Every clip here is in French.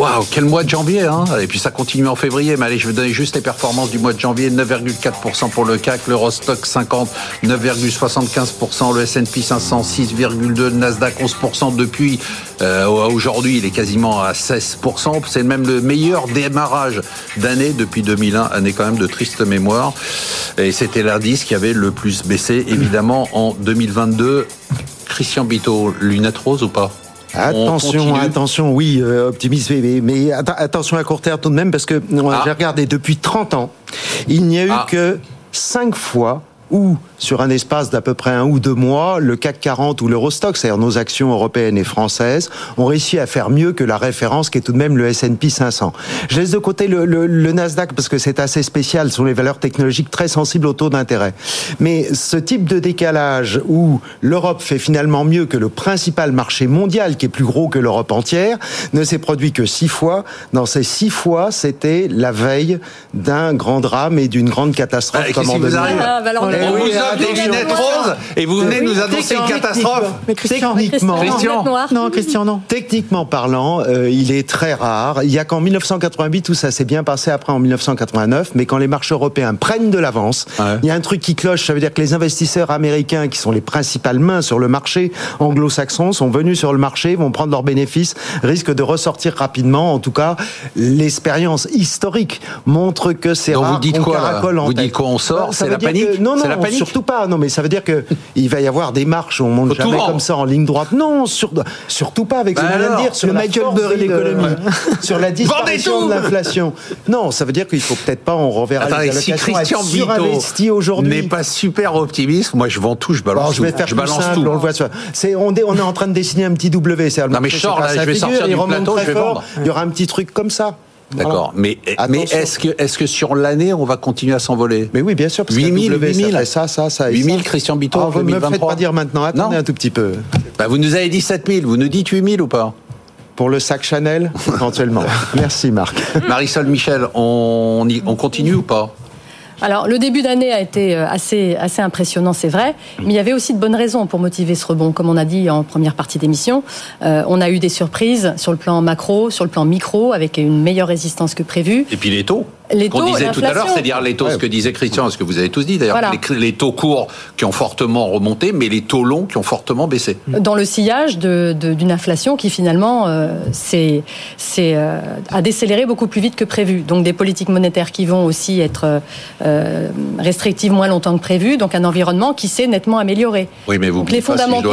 Waouh, quel mois de janvier, hein Et puis ça continue en février. Mais allez, je vais donner juste les performances du mois de janvier 9,4% pour le CAC, l'Eurostock 50, 9,75%, le S&P 500, 6,2%, le Nasdaq 11% depuis euh, aujourd'hui. Il est quasiment à 16%. C'est même le meilleur démarrage d'année depuis 2001, année quand même de triste mémoire. Et c'était l'indice qui avait le plus baissé, évidemment, en 2022. Christian Bito, lunettes roses ou pas? Attention, attention, oui, euh, optimiste, mais, mais attention à court terme tout de même, parce que ah. j'ai regardé depuis 30 ans, il n'y a eu ah. que 5 fois où sur un espace d'à peu près un ou deux mois, le CAC 40 ou l'Eurostock, c'est-à-dire nos actions européennes et françaises, ont réussi à faire mieux que la référence qui est tout de même le S&P 500. Je laisse de côté le, le, le Nasdaq parce que c'est assez spécial, ce sont les valeurs technologiques très sensibles au taux d'intérêt. Mais ce type de décalage où l'Europe fait finalement mieux que le principal marché mondial, qui est plus gros que l'Europe entière, ne s'est produit que six fois. Dans ces six fois, c'était la veille d'un grand drame et d'une grande catastrophe. Ah, comme en ah, bah des lunettes roses et vous venez nous annoncer une catastrophe. Mais techniquement, Christian, non, Christian, non. Techniquement parlant, euh, il est très rare. Il y a qu'en 1988 où ça s'est bien passé, après en 1989, mais quand les marchés européens prennent de l'avance, il y a un truc qui cloche. Ça veut dire que les investisseurs américains, qui sont les principales mains sur le marché anglo-saxon, sont venus sur le marché, vont prendre leurs bénéfices, risquent de ressortir rapidement. En tout cas, l'expérience historique montre que c'est rare. Vous dites quoi Vous dites qu'on sort C'est la panique Non, non, surtout pas. Non, mais ça veut dire que il va y avoir des marches où on monte jamais comme ça en ligne droite. Non, surtout pas avec ce que je dire sur le Michael Burry l'économie, sur la disparition de l'inflation. Non, ça veut dire qu'il faut peut-être pas on reverra Attendez, les allocations si Christian Bito aujourd'hui. N'est pas super optimiste. Moi, je vends tout, je balance je vais faire je balance simple, tout. On le voit. C'est on est on est en train de dessiner un petit W. C'est non mais je là, je vais sortir du plateau, je vais vendre. Il y aura un petit truc comme ça. D'accord. Mais, mais est-ce que, est-ce que sur l'année, on va continuer à s'envoler? Mais oui, bien sûr. 8000, 8000. Ça, ça, ça. 8000, Christian Bito, ah, Vous ne me faites pas dire maintenant. Attendez un tout petit peu. Bah, vous nous avez dit 7000. Vous nous dites 8000 ou pas? Pour le sac Chanel, éventuellement. Merci Marc. Marisol Michel, on, on continue ou pas? Alors, le début d'année a été euh, assez, assez impressionnant, c'est vrai, mais il y avait aussi de bonnes raisons pour motiver ce rebond. Comme on a dit en première partie d'émission, euh, on a eu des surprises sur le plan macro, sur le plan micro, avec une meilleure résistance que prévu. Et puis les taux les qu'on disait tout à l'heure, c'est-à-dire les taux, ce que disait Christian, ce que vous avez tous dit d'ailleurs, les, taux courts qui ont fortement remonté, mais les taux longs qui ont fortement baissé. Dans le sillage d'une inflation qui finalement euh, c'est, euh, a décéléré beaucoup plus vite que prévu. Donc des politiques monétaires qui vont aussi être euh, restrictives moins longtemps que prévu, donc un environnement qui s'est nettement amélioré. Oui, mais vous les fondamentaux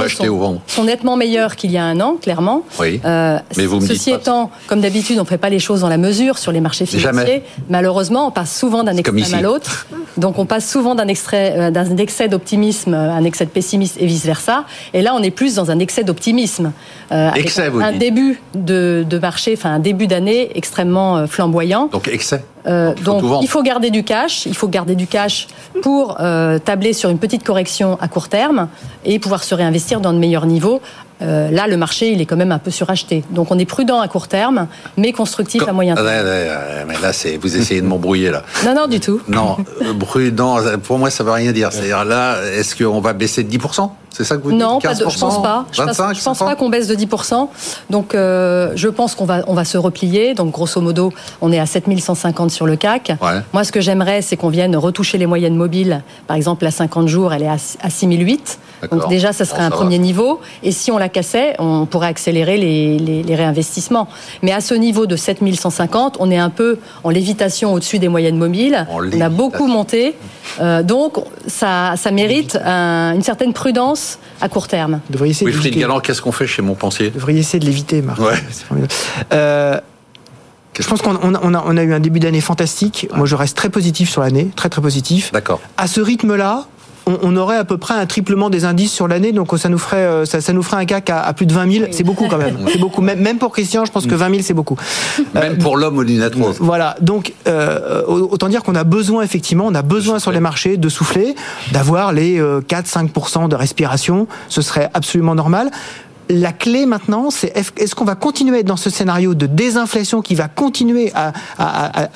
sont, nettement meilleurs qu'il y a un an, clairement. Oui. mais vous me ceci étant, comme d'habitude, on ne fait pas les choses dans la mesure sur les marchés financiers. Jamais malheureusement, on passe souvent d'un extrême à l'autre. Donc, on passe souvent d'un euh, d'un excès d'optimisme à un excès de pessimisme et vice versa. Et là, on est plus dans un excès d'optimisme. Euh, excès, un, début de, marché, enfin un début d'année extrêmement euh, flamboyant. Donc excès. Donc il faut garder du cash, il faut garder du cash pour tabler sur une petite correction à court terme et pouvoir se réinvestir dans de meilleurs niveaux euh, là, le marché, il est quand même un peu suracheté. Donc, on est prudent à court terme, mais constructif à moyen terme. mais là, c'est vous essayez de m'embrouiller là. Non, non, du tout. Non, euh, prudent. Pour moi, ça veut rien dire. C'est-à-dire là, est-ce qu'on va baisser de 10 c'est ça que vous dites Non, pas je pense pas. Je ne pense pas qu'on baisse de 10%. Donc, euh, je pense qu'on va, on va se replier. Donc, grosso modo, on est à 7150 sur le CAC. Moi, ce que j'aimerais, c'est qu'on vienne retoucher les moyennes mobiles. Par exemple, à 50 jours, elle est à, 6008. Donc, déjà, ça serait un premier niveau. Et si on la cassait, on pourrait accélérer les, réinvestissements. Mais à ce niveau de 7150, on est un peu en lévitation au-dessus des moyennes mobiles. on a beaucoup monté. Euh, donc, ça, ça mérite une certaine prudence à court terme. Wilfried Galland, qu'est-ce qu'on fait chez Montpensier? Vous devriez essayer de l'éviter, Marc. Euh, je pense qu'on a, eu un début d'année fantastique. Moi, je reste très positif sur l'année, très très positif. D'accord. À ce rythme-là, on, aurait à peu près un triplement des indices sur l'année, donc ça nous ferait, ça, nous ferait un CAC à, plus de 20 000. C'est beaucoup quand même. C'est beaucoup. Même, pour Christian, je pense que 20 000 c'est beaucoup. Même pour l'homme au lunettes Voilà. Donc autant dire qu'on a besoin effectivement, on a besoin sur les marchés de souffler, d'avoir les 4-5% de respiration. Ce serait absolument normal la clé maintenant, c'est est-ce qu'on va continuer dans ce scénario de désinflation qui va continuer à,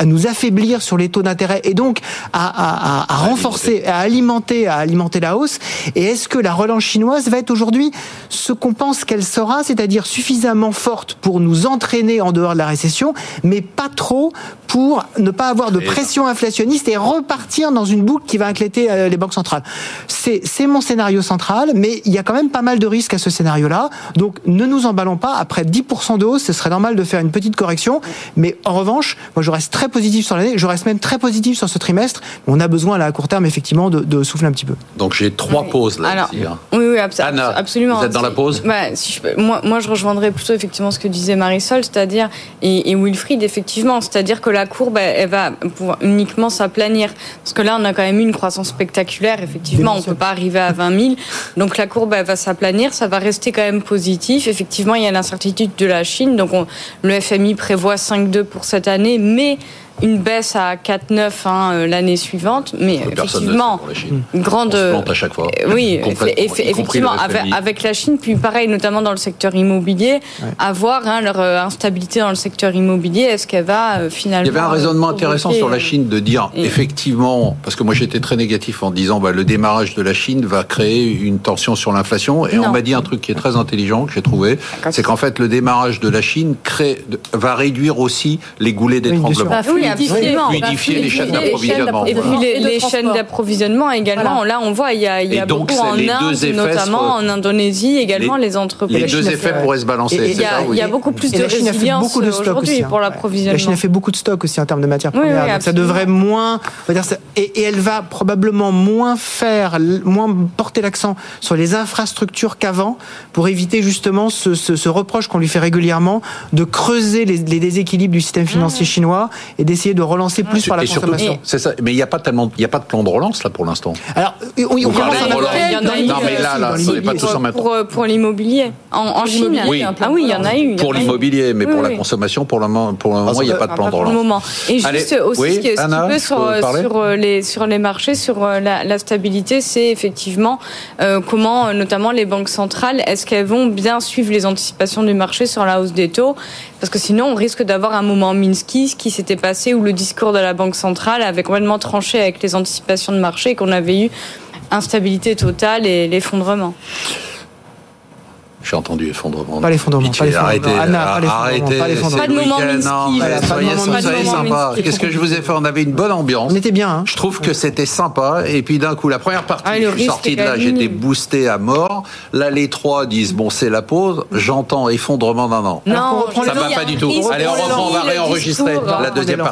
nous affaiblir sur les taux d'intérêt et donc à, renforcer, à alimenter, à alimenter la hausse? Et est-ce que la relance chinoise va être aujourd'hui ce qu'on pense qu'elle sera, c'est-à-dire suffisamment forte pour nous entraîner en dehors de la récession, mais pas trop pour ne pas avoir de pression inflationniste et repartir dans une boucle qui va inquiéter euh, les banques centrales? C'est mon scénario central, mais il y a quand même pas mal de risques à ce scénario-là. Donc ne nous emballons pas. Après 10% de hausse, ce serait normal de faire une petite correction. Mais en revanche, moi je reste très positif sur l'année. Je reste même très positif sur ce trimestre. On a besoin là à court terme effectivement de, souffler un petit peu. Donc j'ai trois pauses là. Alors, hein. Oui, oui, absolument. Vous êtes dans la pause? Bah, si je moi, moi, je rejoindrais plutôt effectivement ce que disait Marisol, c'est-à-dire et, Wilfried effectivement, c'est-à-dire que la courbe elle, va pouvoir uniquement s'aplanir parce que là on a quand même eu une croissance spectaculaire. Effectivement, on peut pas arriver à 20 000. Donc la courbe elle va s'aplanir, ça va rester quand même positif. Effectivement, il y a l'incertitude de la Chine. Donc, le FMI prévoit 5,2 pour cette année, mais une baisse à 4,9 hein, euh, l'année suivante, mais effectivement, une grande. On à chaque fois. Euh, oui, effectivement, avec, la Chine, puis pareil, notamment dans le secteur immobilier, à voir hein, leur euh, instabilité dans le secteur immobilier, est-ce qu'elle va finalement. Il y avait un raisonnement intéressant sur la Chine de dire, effectivement, parce que moi j'étais très négatif en disant, bah, le démarrage de la Chine va créer une tension sur l'inflation, et on m'a dit un truc qui est très intelligent, que j'ai trouvé, c'est qu'en fait, le démarrage de la Chine crée, va réduire aussi les goulets d'étranglement. Oui, fluidifier, les chaînes d'approvisionnement. Et puis les, chaînes d'approvisionnement également. Là, on voit, il y a, il y a beaucoup en Inde, notamment en Indonésie, également les, entreprises. Les deux effets pourraient se balancer. Il y, a beaucoup plus de résilience aujourd'hui pour l'approvisionnement. La Chine a fait beaucoup de stocks aussi en termes de matières premières. ça devrait moins, et elle va probablement moins faire, moins porter l'accent sur les infrastructures qu'avant pour éviter justement ce reproche qu'on lui fait régulièrement de creuser les déséquilibres du système financier chinois et d'essayer de relancer plus par la consommation. C'est ça. Mais il n'y a pas tellement, il y a pas de plan de relance là pour l'instant. Alors, oui, on, commence à en Non, mais là, là, ce n'est pas tout en même Pour, pour l'immobilier en, Chine. Oui. Ah oui, il y en a eu. Pour l'immobilier, mais pour la consommation, pour le moment, pour le moment, il n'y a pas de plan de relance. moment. Et juste aussi, ce qui peut sur les sur les marchés, sur euh, la stabilité, c'est effectivement euh, comment, notamment les banques centrales, est-ce qu'elles vont bien suivre les anticipations du marché sur la hausse des taux Parce que sinon, on risque d'avoir un moment Minsky qui s'était passé où le discours de la Banque centrale avait complètement tranché avec les anticipations de marché et qu'on avait eu instabilité totale et l'effondrement. J'ai entendu effondrement. Pas l'effondrement. Pas l'effondrement. Arrêtez, Anna, arrêtez. Pas, pas de moment non, soyez, soyez sympa. Qu'est-ce que je vous ai fait On avait une bonne ambiance. On était bien. Hein. Je trouve que c'était sympa. Et puis d'un coup, la première partie, ah, je suis sorti de là, j'étais boosté à mort. Là, les trois disent bon, c'est la pause. J'entends effondrement d'un an. Non, ça va pas du tout. Allez, on reprend, on va réenregistrer la deuxième partie.